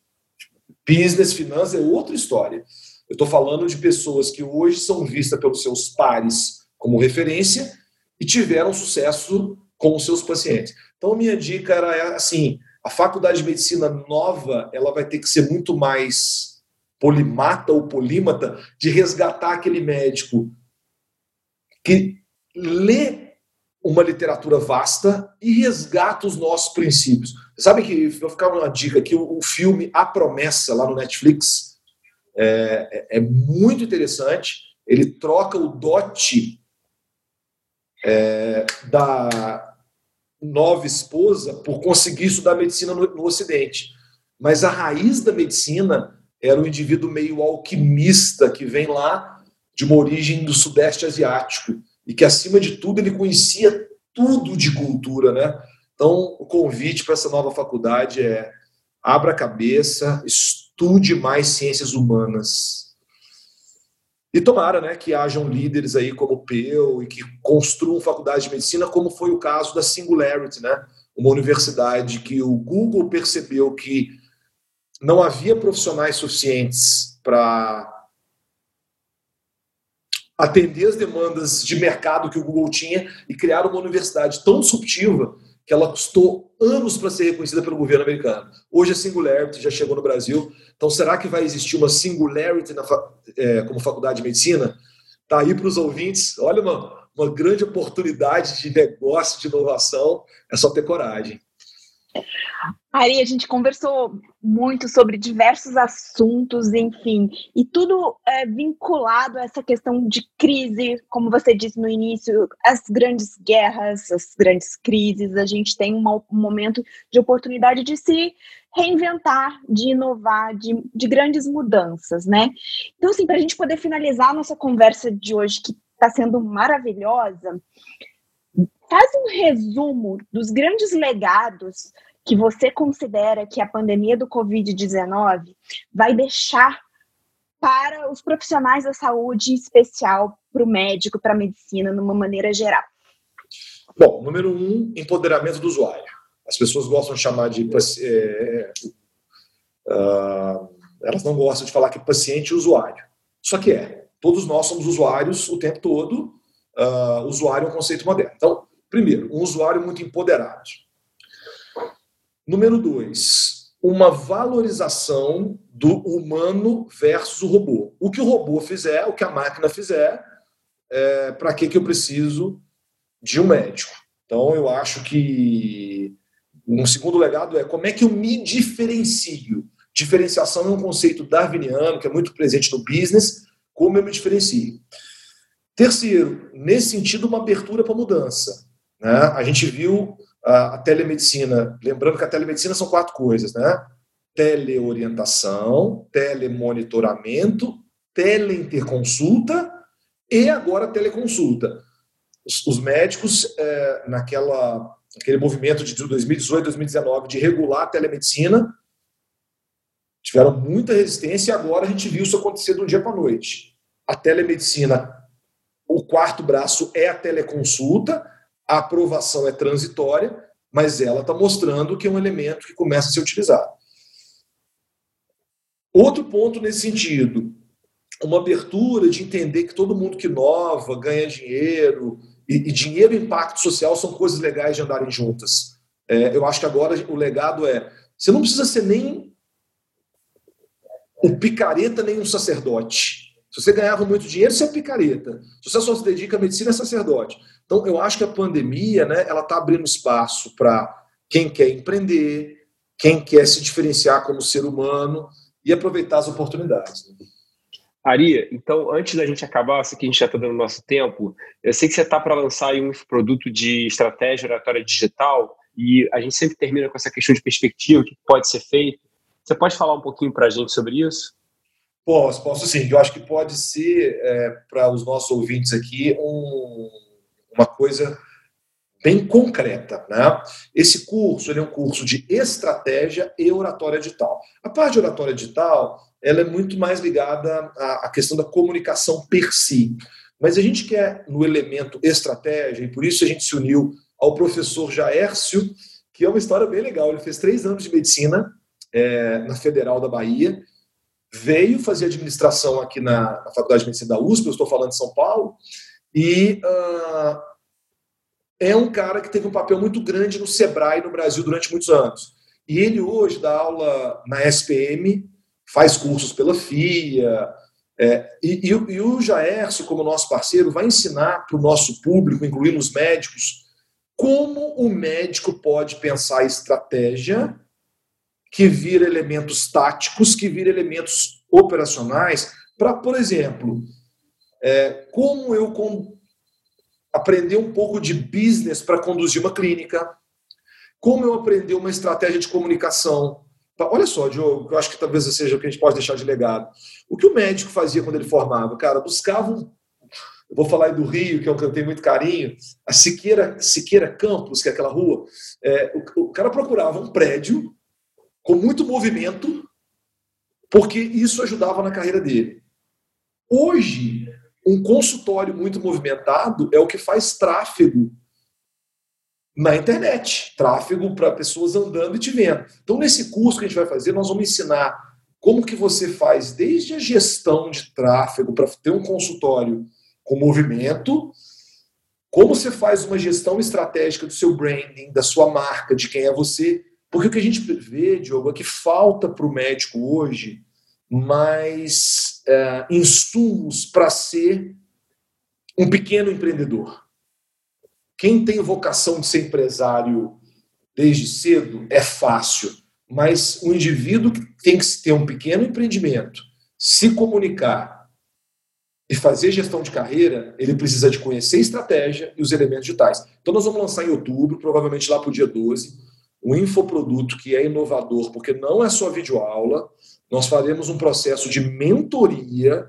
Business, finanças é outra história. Eu estou falando de pessoas que hoje são vistas pelos seus pares como referência e tiveram sucesso com os seus pacientes. Então, minha dica era assim: a faculdade de medicina nova ela vai ter que ser muito mais polimata ou polímata de resgatar aquele médico que lê uma literatura vasta e resgata os nossos princípios. Sabe que, vou ficar uma dica aqui, o, o filme A Promessa, lá no Netflix, é, é, é muito interessante. Ele troca o dote é, da nova esposa por conseguir estudar medicina no, no Ocidente. Mas a raiz da medicina era um indivíduo meio alquimista que vem lá de uma origem do Sudeste Asiático e que, acima de tudo, ele conhecia tudo de cultura, né? Então, o convite para essa nova faculdade é abra a cabeça, estude mais ciências humanas. E tomara né, que hajam líderes aí como o Peu e que construam faculdade de medicina, como foi o caso da Singularity, né? uma universidade que o Google percebeu que não havia profissionais suficientes para atender as demandas de mercado que o Google tinha e criar uma universidade tão disruptiva que ela custou anos para ser reconhecida pelo governo americano. Hoje a Singularity já chegou no Brasil. Então, será que vai existir uma Singularity na, é, como faculdade de medicina? Está aí para os ouvintes. Olha, uma, uma grande oportunidade de negócio, de inovação. É só ter coragem. Ari, a gente conversou muito sobre diversos assuntos, enfim, e tudo é vinculado a essa questão de crise, como você disse no início, as grandes guerras, as grandes crises, a gente tem um momento de oportunidade de se reinventar, de inovar, de, de grandes mudanças, né? Então, assim, para a gente poder finalizar a nossa conversa de hoje, que está sendo maravilhosa, faz um resumo dos grandes legados que você considera que a pandemia do Covid-19 vai deixar para os profissionais da saúde, em especial para o médico, para a medicina, numa maneira geral? Bom, número um, empoderamento do usuário. As pessoas gostam de chamar de. É, uh, elas não gostam de falar que paciente e usuário. Só que é. Todos nós somos usuários o tempo todo. Uh, usuário é um conceito moderno. Então, primeiro, um usuário muito empoderado. Número dois, uma valorização do humano versus o robô. O que o robô fizer, o que a máquina fizer, é, para que, que eu preciso de um médico? Então, eu acho que um segundo legado é como é que eu me diferencio. Diferenciação é um conceito darwiniano que é muito presente no business. Como eu me diferencio? Terceiro, nesse sentido, uma abertura para mudança. Né? A gente viu a, telemedicina, lembrando que a telemedicina são quatro coisas, né? Teleorientação, telemonitoramento, teleinterconsulta e agora teleconsulta. Os, os médicos, é, naquela, naquele movimento de 2018, 2019 de regular a telemedicina, tiveram muita resistência e agora a gente viu isso acontecer de um dia para a noite. A telemedicina, o quarto braço é a teleconsulta, a aprovação é transitória, mas ela está mostrando que é um elemento que começa a ser utilizado. Outro ponto nesse sentido, uma abertura de entender que todo mundo que inova, ganha dinheiro, e, e dinheiro e impacto social são coisas legais de andarem juntas. É, eu acho que agora o legado é: você não precisa ser nem um picareta, nem um sacerdote. Se você ganhava muito dinheiro, você é picareta. Se você só se dedica à medicina, é sacerdote. Então, eu acho que a pandemia, né, ela está abrindo espaço para quem quer empreender, quem quer se diferenciar como ser humano e aproveitar as oportunidades. Né? Ari, então, antes da gente acabar, sei que a gente já está dando nosso tempo, eu sei que você está para lançar um produto de estratégia oratória digital e a gente sempre termina com essa questão de perspectiva, o que pode ser feito. Você pode falar um pouquinho para a gente sobre isso? Posso, posso sim. Eu acho que pode ser, é, para os nossos ouvintes aqui, um, uma coisa bem concreta. Né? Esse curso é um curso de estratégia e oratória digital. A parte de oratória digital ela é muito mais ligada à, à questão da comunicação per si. Mas a gente quer no elemento estratégia, e por isso a gente se uniu ao professor Jaércio, que é uma história bem legal. Ele fez três anos de medicina é, na Federal da Bahia, veio fazer administração aqui na, na Faculdade de Medicina da USP, eu estou falando de São Paulo, e uh, é um cara que teve um papel muito grande no Sebrae no Brasil durante muitos anos. E ele hoje dá aula na SPM, faz cursos pela FIA, é, e, e, e, o Jaércio, como nosso parceiro, vai ensinar para o nosso público, incluindo os médicos, como o médico pode pensar estratégia que vira elementos táticos, que vira elementos operacionais, para, por exemplo, é, como eu com, aprender um pouco de business para conduzir uma clínica, como eu aprender uma estratégia de comunicação. Olha só, Diogo, eu acho que talvez seja o que a gente pode deixar de legado. O que o médico fazia quando ele formava? Cara, buscava um eu vou falar aí do Rio, que é um que eu tenho muito carinho, a Siqueira, Siqueira Campos, que é aquela rua, é, o, o, cara procurava um prédio com muito movimento, porque isso ajudava na carreira dele. Hoje, um consultório muito movimentado é o que faz tráfego na internet, tráfego para pessoas andando e te vendo. Então, nesse curso que a gente vai fazer, nós vamos ensinar como que você faz desde a gestão de tráfego para ter um consultório com movimento, como você faz uma gestão estratégica do seu branding, da sua marca, de quem é você, porque o que a gente vê, Diogo, é que falta para o médico hoje mais é, insumos para ser um pequeno empreendedor. Quem tem vocação de ser empresário desde cedo é fácil, mas o indivíduo que tem que ter um pequeno empreendimento, se comunicar e fazer gestão de carreira, ele precisa de conhecer estratégia e os elementos digitais. Então nós vamos lançar em outubro, provavelmente lá para o dia 12, um infoproduto que é inovador, porque não é só videoaula, nós faremos um processo de mentoria,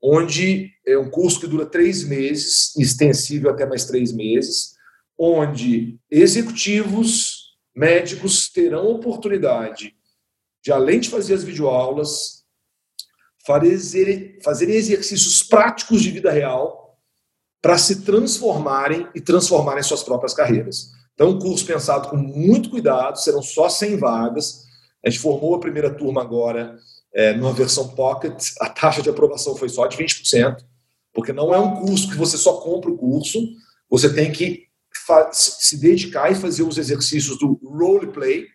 onde é um curso que dura três meses, extensível até mais três meses, onde executivos médicos terão oportunidade de, além de fazer as videoaulas, fazer, fazerem exercícios práticos de vida real para se transformarem e transformarem suas próprias carreiras. Então, um curso pensado com muito cuidado, serão só 100 vagas. A gente formou a primeira turma agora é, numa versão pocket, a taxa de aprovação foi só de 20%, porque não é um curso que você só compra o curso, você tem que se dedicar e fazer os exercícios do roleplay.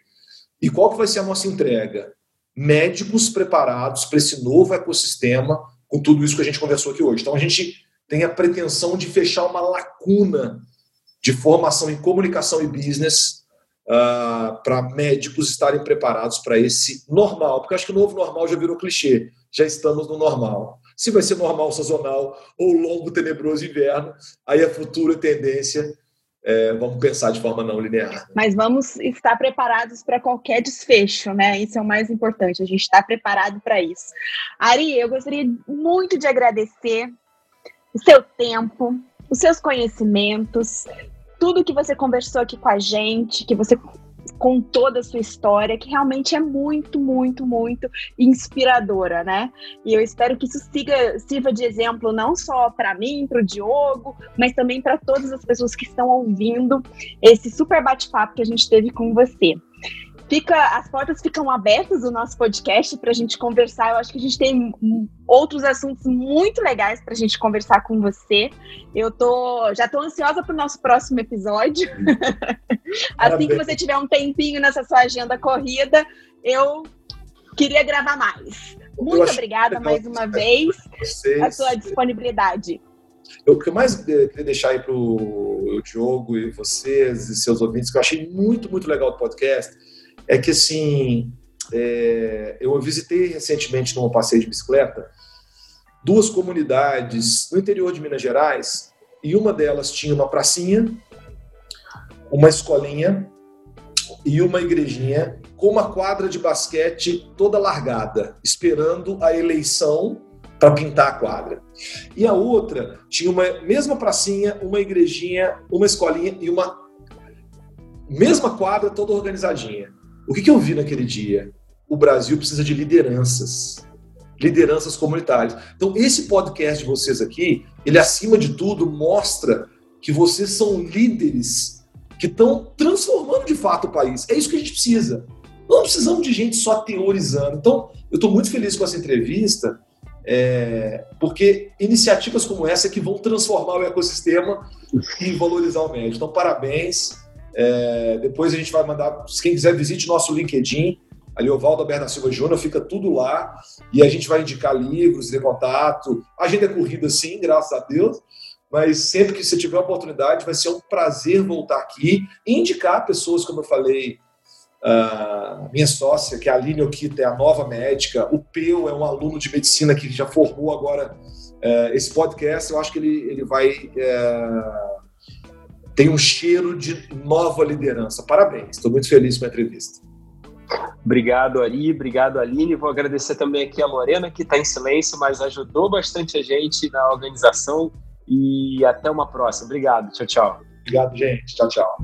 E qual que vai ser a nossa entrega? Médicos preparados para esse novo ecossistema, com tudo isso que a gente conversou aqui hoje. Então, a gente tem a pretensão de fechar uma lacuna de formação em comunicação e business uh, para médicos estarem preparados para esse normal, porque acho que o novo normal já virou clichê, já estamos no normal. Se vai ser normal sazonal ou longo tenebroso inverno, aí a futura tendência é, vamos pensar de forma não linear. Mas vamos estar preparados para qualquer desfecho, né? Isso é o mais importante, a gente está preparado para isso. Ari, eu gostaria muito de agradecer o seu tempo, os seus conhecimentos, tudo que você conversou aqui com a gente, que você com toda a sua história, que realmente é muito, muito, muito inspiradora, né? E eu espero que isso siga, sirva de exemplo não só para mim, para o Diogo, mas também para todas as pessoas que estão ouvindo esse super bate-papo que a gente teve com você. Fica, as portas ficam abertas do nosso podcast para a gente conversar. Eu acho que a gente tem outros assuntos muito legais para a gente conversar com você. Eu tô, já estou ansiosa para o nosso próximo episódio. (laughs) assim que você tiver um tempinho nessa sua agenda corrida, eu queria gravar mais. Muito obrigada mais uma vez a sua disponibilidade. Eu, o que eu mais eh, queria deixar aí para o Diogo e vocês e seus ouvintes, que eu achei muito, muito legal do podcast, é que assim, é, eu visitei recentemente num passeio de bicicleta duas comunidades no interior de Minas Gerais e uma delas tinha uma pracinha, uma escolinha e uma igrejinha com uma quadra de basquete toda largada, esperando a eleição para pintar a quadra. E a outra tinha uma mesma pracinha, uma igrejinha, uma escolinha e uma mesma quadra toda organizadinha. O que, que eu vi naquele dia? O Brasil precisa de lideranças. Lideranças comunitárias. Então, esse podcast de vocês aqui, ele acima de tudo mostra que vocês são líderes que estão transformando de fato o país. É isso que a gente precisa. Não precisamos de gente só teorizando. Então, eu estou muito feliz com essa entrevista, é, porque iniciativas como essa é que vão transformar o ecossistema e valorizar o médio. Então, parabéns. É, depois a gente vai mandar, quem quiser, visite nosso LinkedIn, ali o Valdo Berna Silva Júnior, fica tudo lá. E a gente vai indicar livros, de contato. A agenda é corrida sim, graças a Deus, mas sempre que você tiver oportunidade, vai ser um prazer voltar aqui e indicar pessoas, como eu falei, a minha sócia, que é a Aline Okita, é a nova médica, o Peu é um aluno de medicina que já formou agora é, esse podcast, eu acho que ele, ele vai é, tem um cheiro de nova liderança. Parabéns, estou muito feliz com a entrevista. Obrigado, Ari. Obrigado, Aline. Vou agradecer também aqui a Lorena, que está em silêncio, mas ajudou bastante a gente na organização. E até uma próxima. Obrigado. Tchau, tchau. Obrigado, gente. Tchau, tchau.